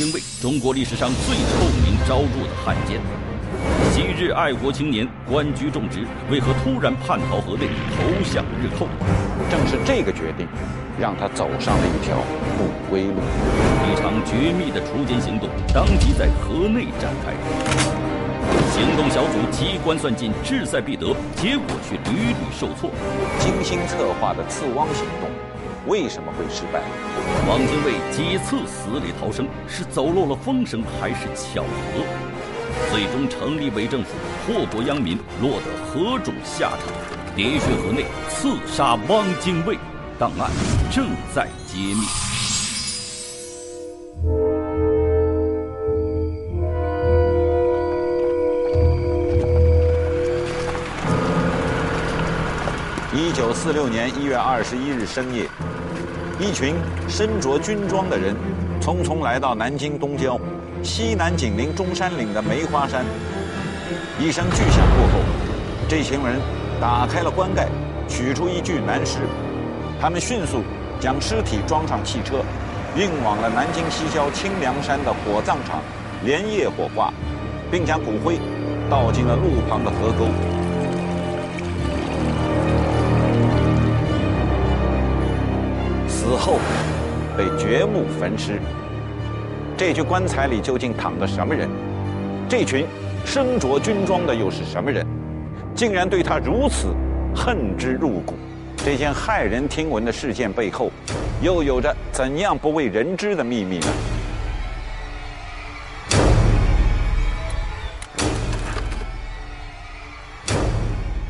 汪精卫，中国历史上最臭名昭著的汉奸。昔日爱国青年，官居重职，为何突然叛逃河内，投降日寇？正是这个决定，让他走上了一条不归路。一场绝密的锄奸行动，当即在河内展开。行动小组机关算尽，志在必得，结果却屡屡受挫。精心策划的刺汪行动。为什么会失败？汪精卫几次死里逃生，是走漏了风声还是巧合？最终成立伪政府，祸国殃民，落得何种下场？喋血河内，刺杀汪精卫，档案正在揭秘。九四六年一月二十一日深夜，一群身着军装的人匆匆来到南京东郊西南紧邻中山岭的梅花山。一声巨响过后，这群人打开了棺盖，取出一具男尸。他们迅速将尸体装上汽车，运往了南京西郊清凉山的火葬场，连夜火化，并将骨灰倒进了路旁的河沟。死后被掘墓焚尸，这具棺材里究竟躺着什么人？这群身着军装的又是什么人？竟然对他如此恨之入骨？这件骇人听闻的事件背后，又有着怎样不为人知的秘密呢？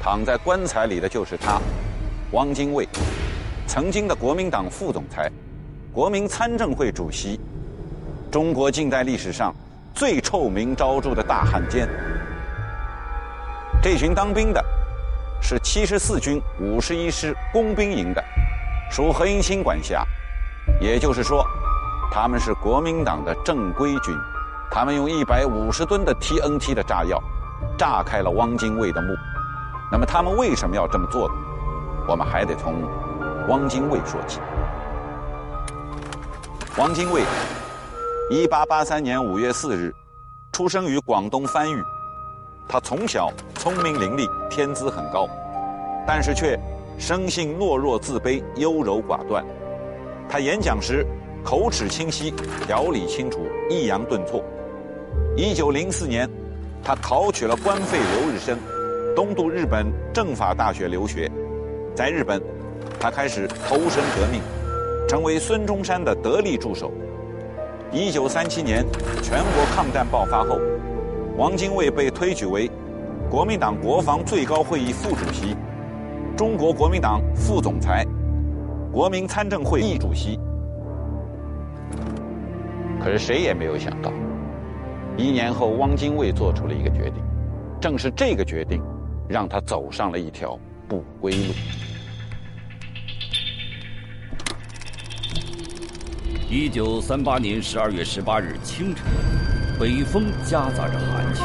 躺在棺材里的就是他，汪精卫。曾经的国民党副总裁、国民参政会主席，中国近代历史上最臭名昭著的大汉奸。这群当兵的是七十四军五十一师工兵营的，属何应钦管辖。也就是说，他们是国民党的正规军。他们用一百五十吨的 TNT 的炸药，炸开了汪精卫的墓。那么，他们为什么要这么做呢？我们还得从。汪精卫说起。汪精卫，一八八三年五月四日，出生于广东番禺。他从小聪明伶俐，天资很高，但是却生性懦弱自卑、优柔寡断。他演讲时口齿清晰，条理清楚，抑扬顿挫。一九零四年，他考取了官费留日生，东渡日本政法大学留学，在日本。他开始投身革命，成为孙中山的得力助手。一九三七年，全国抗战爆发后，汪精卫被推举为国民党国防最高会议副主席、中国国民党副总裁、国民参政会议主席。可是谁也没有想到，一年后，汪精卫做出了一个决定，正是这个决定，让他走上了一条不归路。一九三八年十二月十八日清晨，北风夹杂着寒气，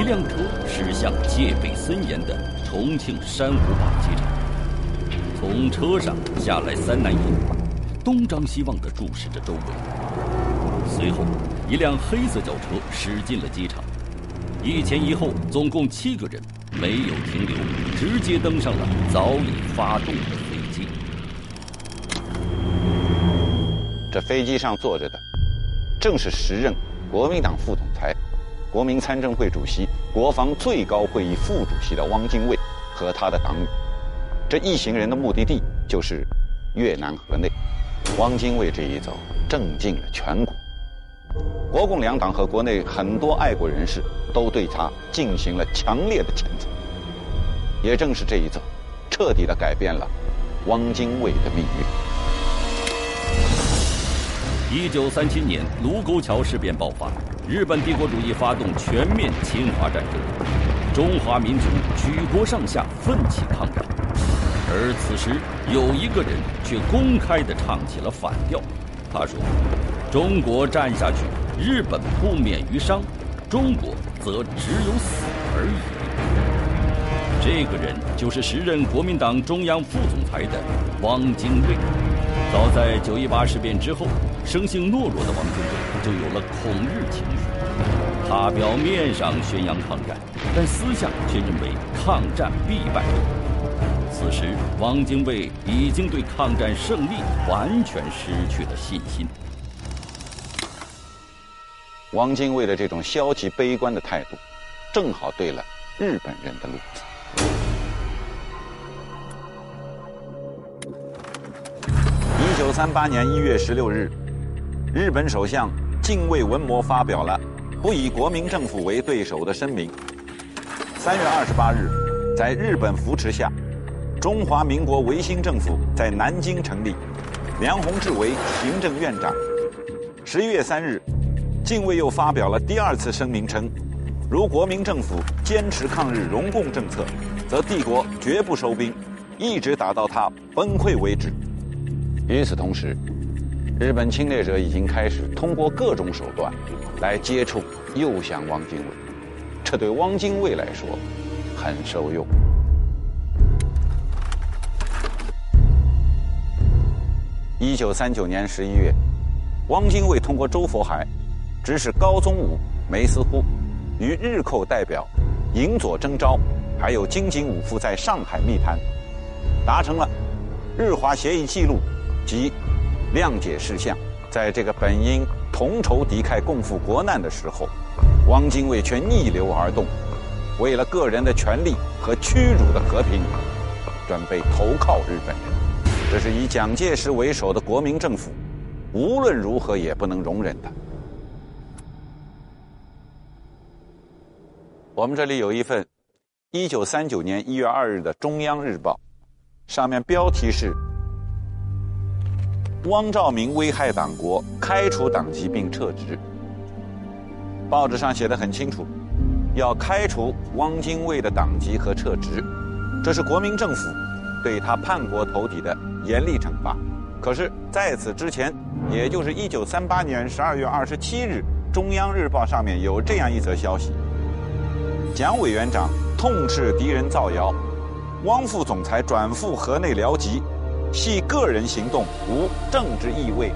一辆车驶向戒备森严的重庆珊瑚坝机场。从车上下来三男一女，东张西望地注视着周围。随后，一辆黑色轿车驶进了机场，一前一后，总共七个人没有停留，直接登上了早已发动的。这飞机上坐着的，正是时任国民党副总裁、国民参政会主席、国防最高会议副主席的汪精卫和他的党羽。这一行人的目的地就是越南河内。汪精卫这一走，震惊了全国。国共两党和国内很多爱国人士都对他进行了强烈的谴责。也正是这一走，彻底的改变了汪精卫的命运。一九三七年，卢沟桥事变爆发，日本帝国主义发动全面侵华战争，中华民族举国上下奋起抗战。而此时，有一个人却公开地唱起了反调。他说：“中国战下去，日本不免于伤，中国则只有死而已。”这个人就是时任国民党中央副总裁的汪精卫。早在九一八事变之后，生性懦弱的王精卫就有了恐日情绪。他表面上宣扬抗战，但私下却认为抗战必败。此时，汪精卫已经对抗战胜利完全失去了信心。汪精卫的这种消极悲观的态度，正好对了日本人的路子。一九三八年一月十六日，日本首相近卫文磨发表了不以国民政府为对手的声明。三月二十八日，在日本扶持下，中华民国维新政府在南京成立，梁鸿志为行政院长。十一月三日。近卫又发表了第二次声明称，如国民政府坚持抗日容共政策，则帝国绝不收兵，一直打到它崩溃为止。与此同时，日本侵略者已经开始通过各种手段来接触诱降汪精卫，这对汪精卫来说很受用。一九三九年十一月，汪精卫通过周佛海。指使高宗武、梅思乎与日寇代表尹佐征昭，还有金井武夫在上海密谈，达成了日华协议记录及谅解事项。在这个本应同仇敌忾、共赴国难的时候，汪精卫却逆流而动，为了个人的权利和屈辱的和平，准备投靠日本人。这是以蒋介石为首的国民政府无论如何也不能容忍的。我们这里有一份一九三九年一月二日的《中央日报》，上面标题是“汪兆铭危害党国，开除党籍并撤职”。报纸上写的很清楚，要开除汪精卫的党籍和撤职，这是国民政府对他叛国投敌的严厉惩罚。可是，在此之前，也就是一九三八年十二月二十七日，《中央日报》上面有这样一则消息。蒋委员长痛斥敌人造谣，汪副总裁转赴河内辽籍，系个人行动，无政治意味。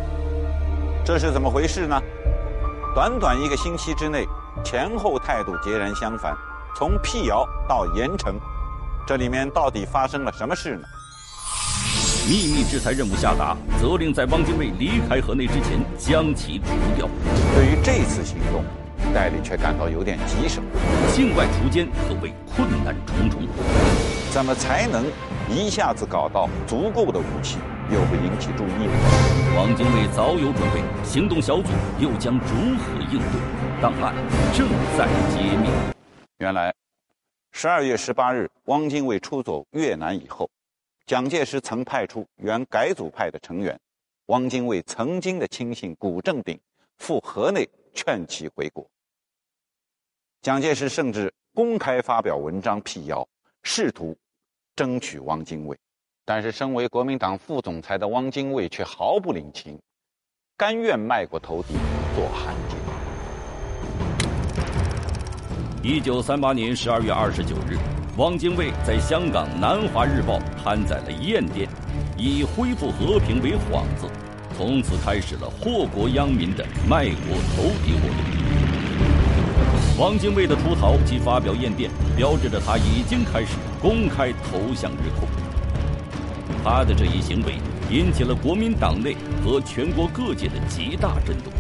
这是怎么回事呢？短短一个星期之内，前后态度截然相反，从辟谣到严惩，这里面到底发生了什么事呢？秘密制裁任务下达，责令在汪精卫离开河内之前将其除掉。对于这次行动。戴笠却感到有点棘手，境外除奸可谓困难重重，怎么才能一下子搞到足够的武器，又会引起注意呢？汪精卫早有准备，行动小组又将如何应对？档案正在揭秘。原来，十二月十八日，汪精卫出走越南以后，蒋介石曾派出原改组派的成员，汪精卫曾经的亲信古正鼎赴河内劝其回国。蒋介石甚至公开发表文章辟谣，试图争取汪精卫，但是身为国民党副总裁的汪精卫却毫不领情，甘愿卖国投敌做汉奸。一九三八年十二月二十九日，汪精卫在香港《南华日报》刊载了唁电，以恢复和平为幌子，从此开始了祸国殃民的卖国投敌活动。汪精卫的出逃及发表唁电，标志着他已经开始公开投向日寇。他的这一行为引起了国民党内和全国各界的极大震动。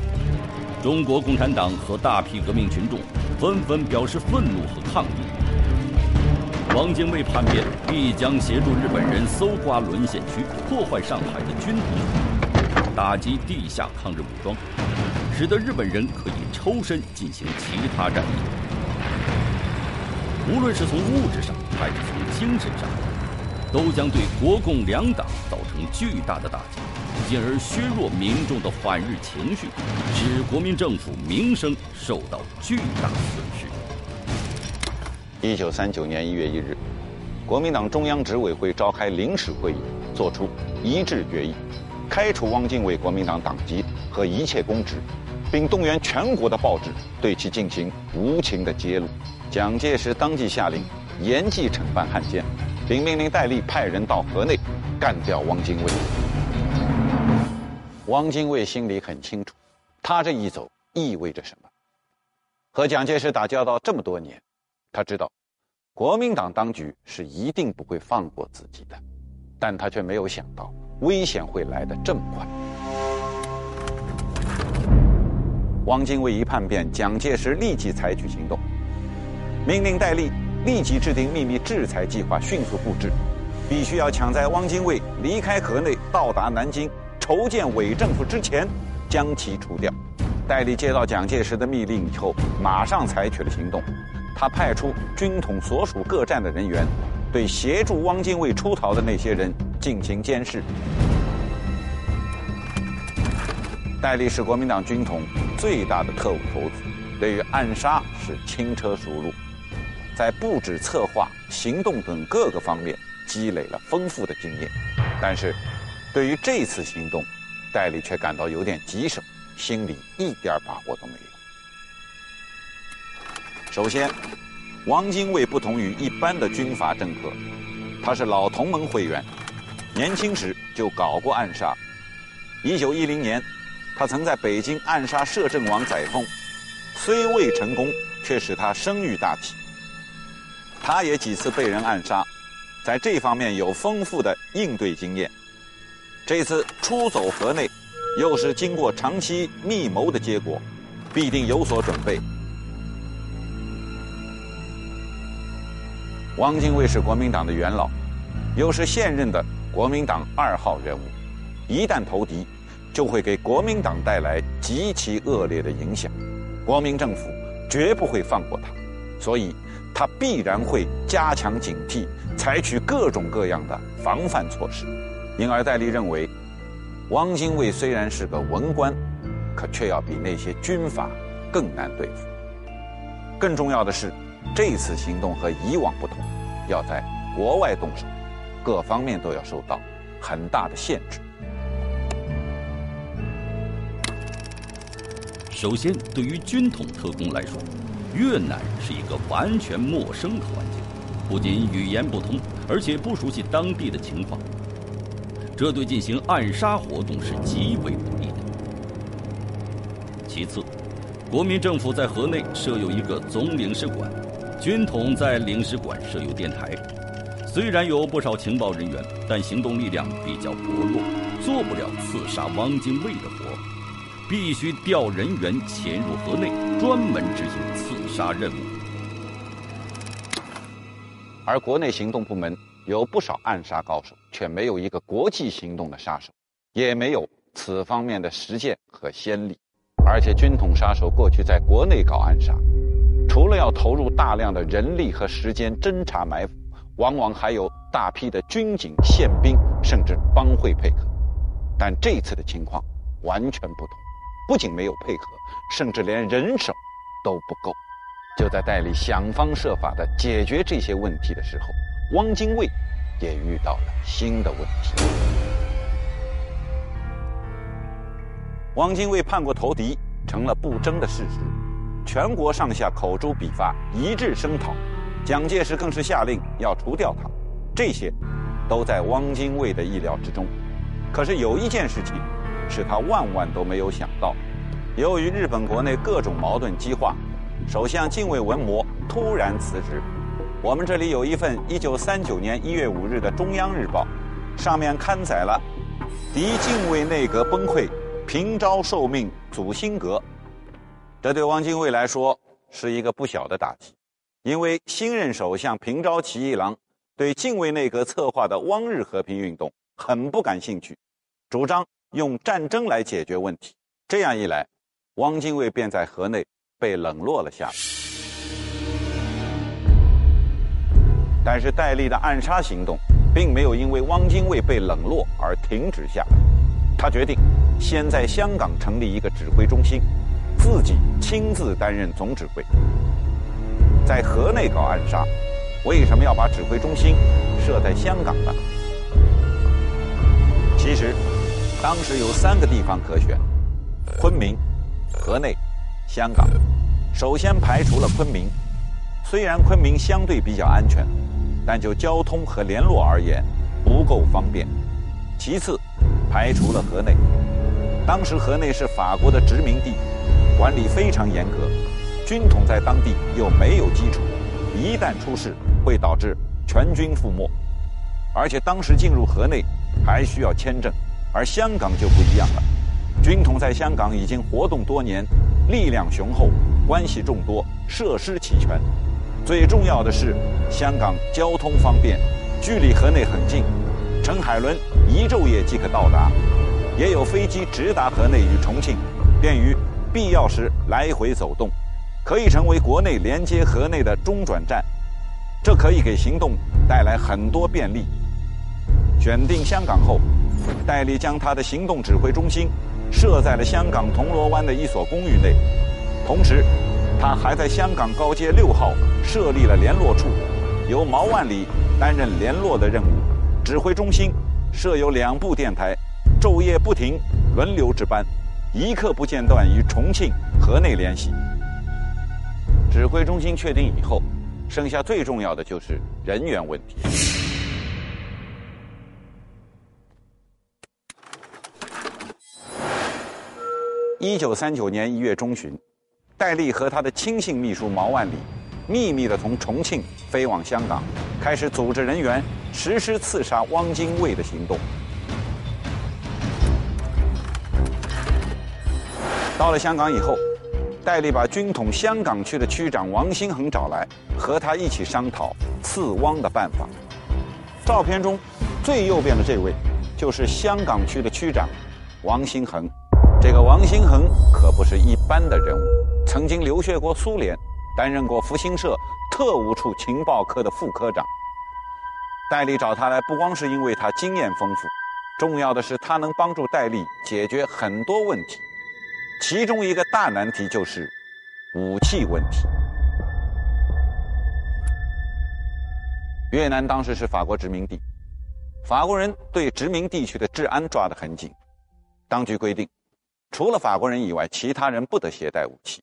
中国共产党和大批革命群众纷纷表示愤怒和抗议。汪精卫叛变必将协助日本人搜刮沦陷区，破坏上海的军统，打击地下抗日武装。使得日本人可以抽身进行其他战役，无论是从物质上还是从精神上，都将对国共两党造成巨大的打击，进而削弱民众的反日情绪，使国民政府名声受到巨大损失。一九三九年一月一日，国民党中央执委会召开临时会议，作出一致决议，开除汪精卫国民党党籍和一切公职。并动员全国的报纸对其进行无情的揭露。蒋介石当即下令严厉惩办汉奸，并命令戴笠派人到河内干掉汪精卫。汪精卫心里很清楚，他这一走意味着什么。和蒋介石打交道这么多年，他知道，国民党当局是一定不会放过自己的，但他却没有想到危险会来得这么快。汪精卫一叛变，蒋介石立即采取行动，命令戴笠立即制定秘密制裁计划，迅速布置，必须要抢在汪精卫离开河内、到达南京、筹建伪政府之前，将其除掉。戴笠接到蒋介石的密令以后，马上采取了行动。他派出军统所属各站的人员，对协助汪精卫出逃的那些人进行监视。戴笠是国民党军统最大的特务头子，对于暗杀是轻车熟路，在布置、策划、行动等各个方面积累了丰富的经验。但是，对于这次行动，戴笠却感到有点棘手。心里一点把握都没有。首先，汪精卫不同于一般的军阀政客，他是老同盟会员，年轻时就搞过暗杀。一九一零年，他曾在北京暗杀摄政王载沣，虽未成功，却使他声誉大提。他也几次被人暗杀，在这方面有丰富的应对经验。这次出走河内。又是经过长期密谋的结果，必定有所准备。汪精卫是国民党的元老，又是现任的国民党二号人物，一旦投敌，就会给国民党带来极其恶劣的影响。国民政府绝不会放过他，所以他必然会加强警惕，采取各种各样的防范措施。因而戴笠认为。汪精卫虽然是个文官，可却要比那些军阀更难对付。更重要的是，这次行动和以往不同，要在国外动手，各方面都要受到很大的限制。首先，对于军统特工来说，越南是一个完全陌生的环境，不仅语言不通，而且不熟悉当地的情况。这对进行暗杀活动是极为不利的。其次，国民政府在河内设有一个总领事馆，军统在领事馆设有电台。虽然有不少情报人员，但行动力量比较薄弱，做不了刺杀汪精卫的活，必须调人员潜入河内，专门执行刺杀任务。而国内行动部门。有不少暗杀高手，却没有一个国际行动的杀手，也没有此方面的实践和先例。而且军统杀手过去在国内搞暗杀，除了要投入大量的人力和时间侦查埋伏，往往还有大批的军警、宪兵甚至帮会配合。但这次的情况完全不同，不仅没有配合，甚至连人手都不够。就在戴笠想方设法地解决这些问题的时候。汪精卫也遇到了新的问题。汪精卫叛国投敌成了不争的事实，全国上下口诛笔伐，一致声讨。蒋介石更是下令要除掉他。这些都在汪精卫的意料之中。可是有一件事情是他万万都没有想到：由于日本国内各种矛盾激化，首相近卫文麿突然辞职。我们这里有一份1939年1月5日的《中央日报》，上面刊载了敌近卫内阁崩溃，平昭受命组新阁。这对汪精卫来说是一个不小的打击，因为新任首相平昭起义郎对近卫内阁策划的汪日和平运动很不感兴趣，主张用战争来解决问题。这样一来，汪精卫便在河内被冷落了下来。但是戴笠的暗杀行动，并没有因为汪精卫被冷落而停止下来。他决定先在香港成立一个指挥中心，自己亲自担任总指挥。在河内搞暗杀，为什么要把指挥中心设在香港呢？其实，当时有三个地方可选：昆明、河内、香港。首先排除了昆明，虽然昆明相对比较安全。但就交通和联络而言，不够方便。其次，排除了河内，当时河内是法国的殖民地，管理非常严格，军统在当地又没有基础，一旦出事会导致全军覆没。而且当时进入河内还需要签证，而香港就不一样了，军统在香港已经活动多年，力量雄厚，关系众多，设施齐全。最重要的是，香港交通方便，距离河内很近，乘海轮一昼夜即可到达，也有飞机直达河内与重庆，便于必要时来回走动，可以成为国内连接河内的中转站。这可以给行动带来很多便利。选定香港后，戴笠将他的行动指挥中心设在了香港铜锣湾的一所公寓内，同时。他还在香港高街六号设立了联络处，由毛万里担任联络的任务。指挥中心设有两部电台，昼夜不停，轮流值班，一刻不间断与重庆、河内联系。指挥中心确定以后，剩下最重要的就是人员问题。一九三九年一月中旬。戴笠和他的亲信秘书毛万里，秘密的从重庆飞往香港，开始组织人员实施刺杀汪精卫的行动。到了香港以后，戴笠把军统香港区的区长王新恒找来，和他一起商讨刺汪的办法。照片中最右边的这位，就是香港区的区长王新恒。这个王新恒可不是一般的人物。曾经留学过苏联，担任过复兴社特务处情报科的副科长。戴笠找他来，不光是因为他经验丰富，重要的是他能帮助戴笠解决很多问题。其中一个大难题就是武器问题。越南当时是法国殖民地，法国人对殖民地区的治安抓得很紧，当局规定，除了法国人以外，其他人不得携带武器。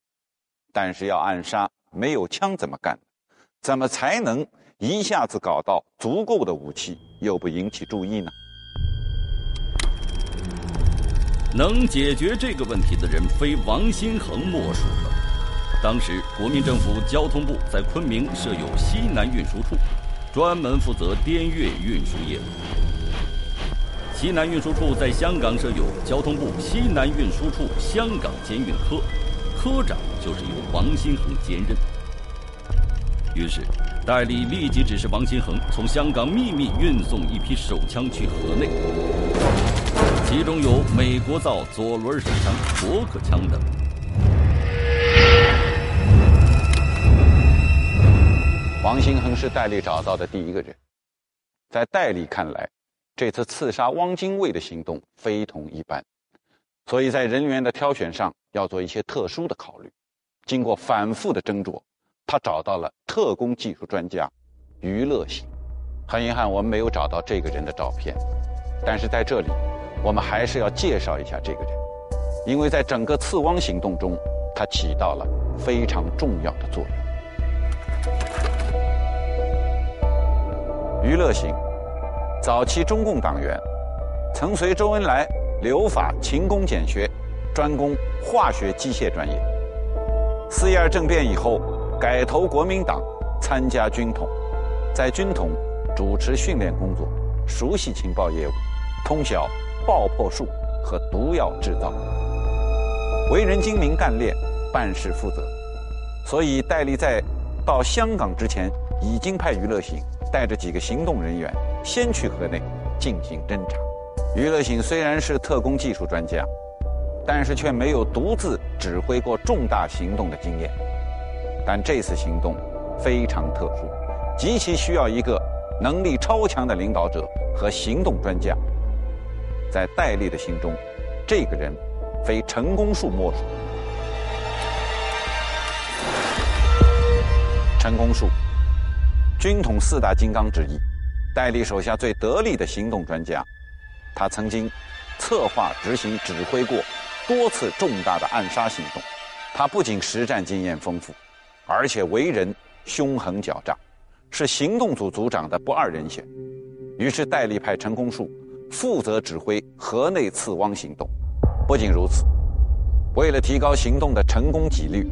但是要暗杀，没有枪怎么干？怎么才能一下子搞到足够的武器，又不引起注意呢？能解决这个问题的人，非王新恒莫属了。当时国民政府交通部在昆明设有西南运输处，专门负责滇越运输业务。西南运输处在香港设有交通部西南运输处香港监运科。科长就是由王新恒兼任。于是，戴笠立即指示王新恒从香港秘密运送一批手枪去河内，其中有美国造左轮手枪、伯克枪等。王新恒是戴笠找到的第一个人，在戴笠看来，这次刺杀汪精卫的行动非同一般。所以在人员的挑选上要做一些特殊的考虑。经过反复的斟酌，他找到了特工技术专家余乐行。很遗憾，我们没有找到这个人的照片。但是在这里，我们还是要介绍一下这个人，因为在整个刺汪行动中，他起到了非常重要的作用。余乐行，早期中共党员，曾随周恩来。留法勤工俭学，专攻化学机械专业。四一二政变以后，改投国民党，参加军统，在军统主持训练工作，熟悉情报业务，通晓爆破术和毒药制造，为人精明干练，办事负责。所以戴笠在到香港之前，已经派余乐行带着几个行动人员，先去河内进行侦查。余乐醒虽然是特工技术专家，但是却没有独自指挥过重大行动的经验。但这次行动非常特殊，极其需要一个能力超强的领导者和行动专家。在戴笠的心中，这个人非陈公树莫属。陈公树，军统四大金刚之一，戴笠手下最得力的行动专家。他曾经策划、执行、指挥过多次重大的暗杀行动。他不仅实战经验丰富，而且为人凶狠狡诈，是行动组组长的不二人选。于是戴笠派陈公树负责指挥河内刺汪行动，不仅如此，为了提高行动的成功几率，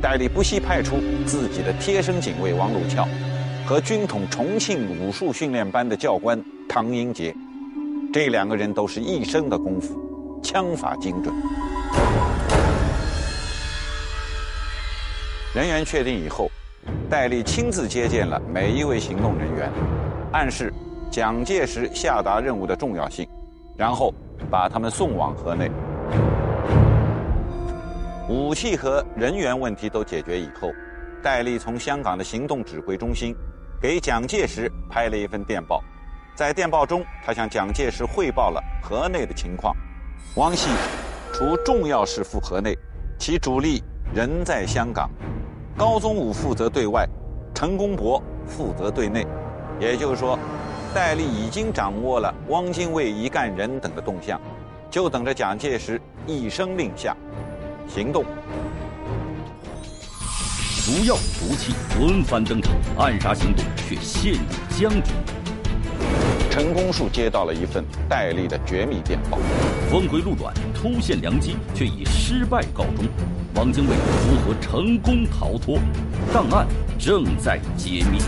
戴笠不惜派出自己的贴身警卫王鲁翘和军统重庆武术训练班的教官唐英杰，这两个人都是一身的功夫，枪法精准。人员确定以后，戴笠亲自接见了每一位行动人员，暗示蒋介石下达任务的重要性，然后把他们送往河内。武器和人员问题都解决以后，戴笠从香港的行动指挥中心给蒋介石拍了一份电报，在电报中，他向蒋介石汇报了河内的情况。汪系除重要事赴河内，其主力仍在香港。高宗武负责对外，陈公博负责对内，也就是说，戴笠已经掌握了汪精卫一干人等的动向，就等着蒋介石一声令下，行动。毒药、毒气轮番登场，暗杀行动却陷入僵局。陈功树接到了一份戴笠的绝密电报，峰回路转，突现良机，却以失败告终。汪精卫如何成功逃脱？档案正在揭秘。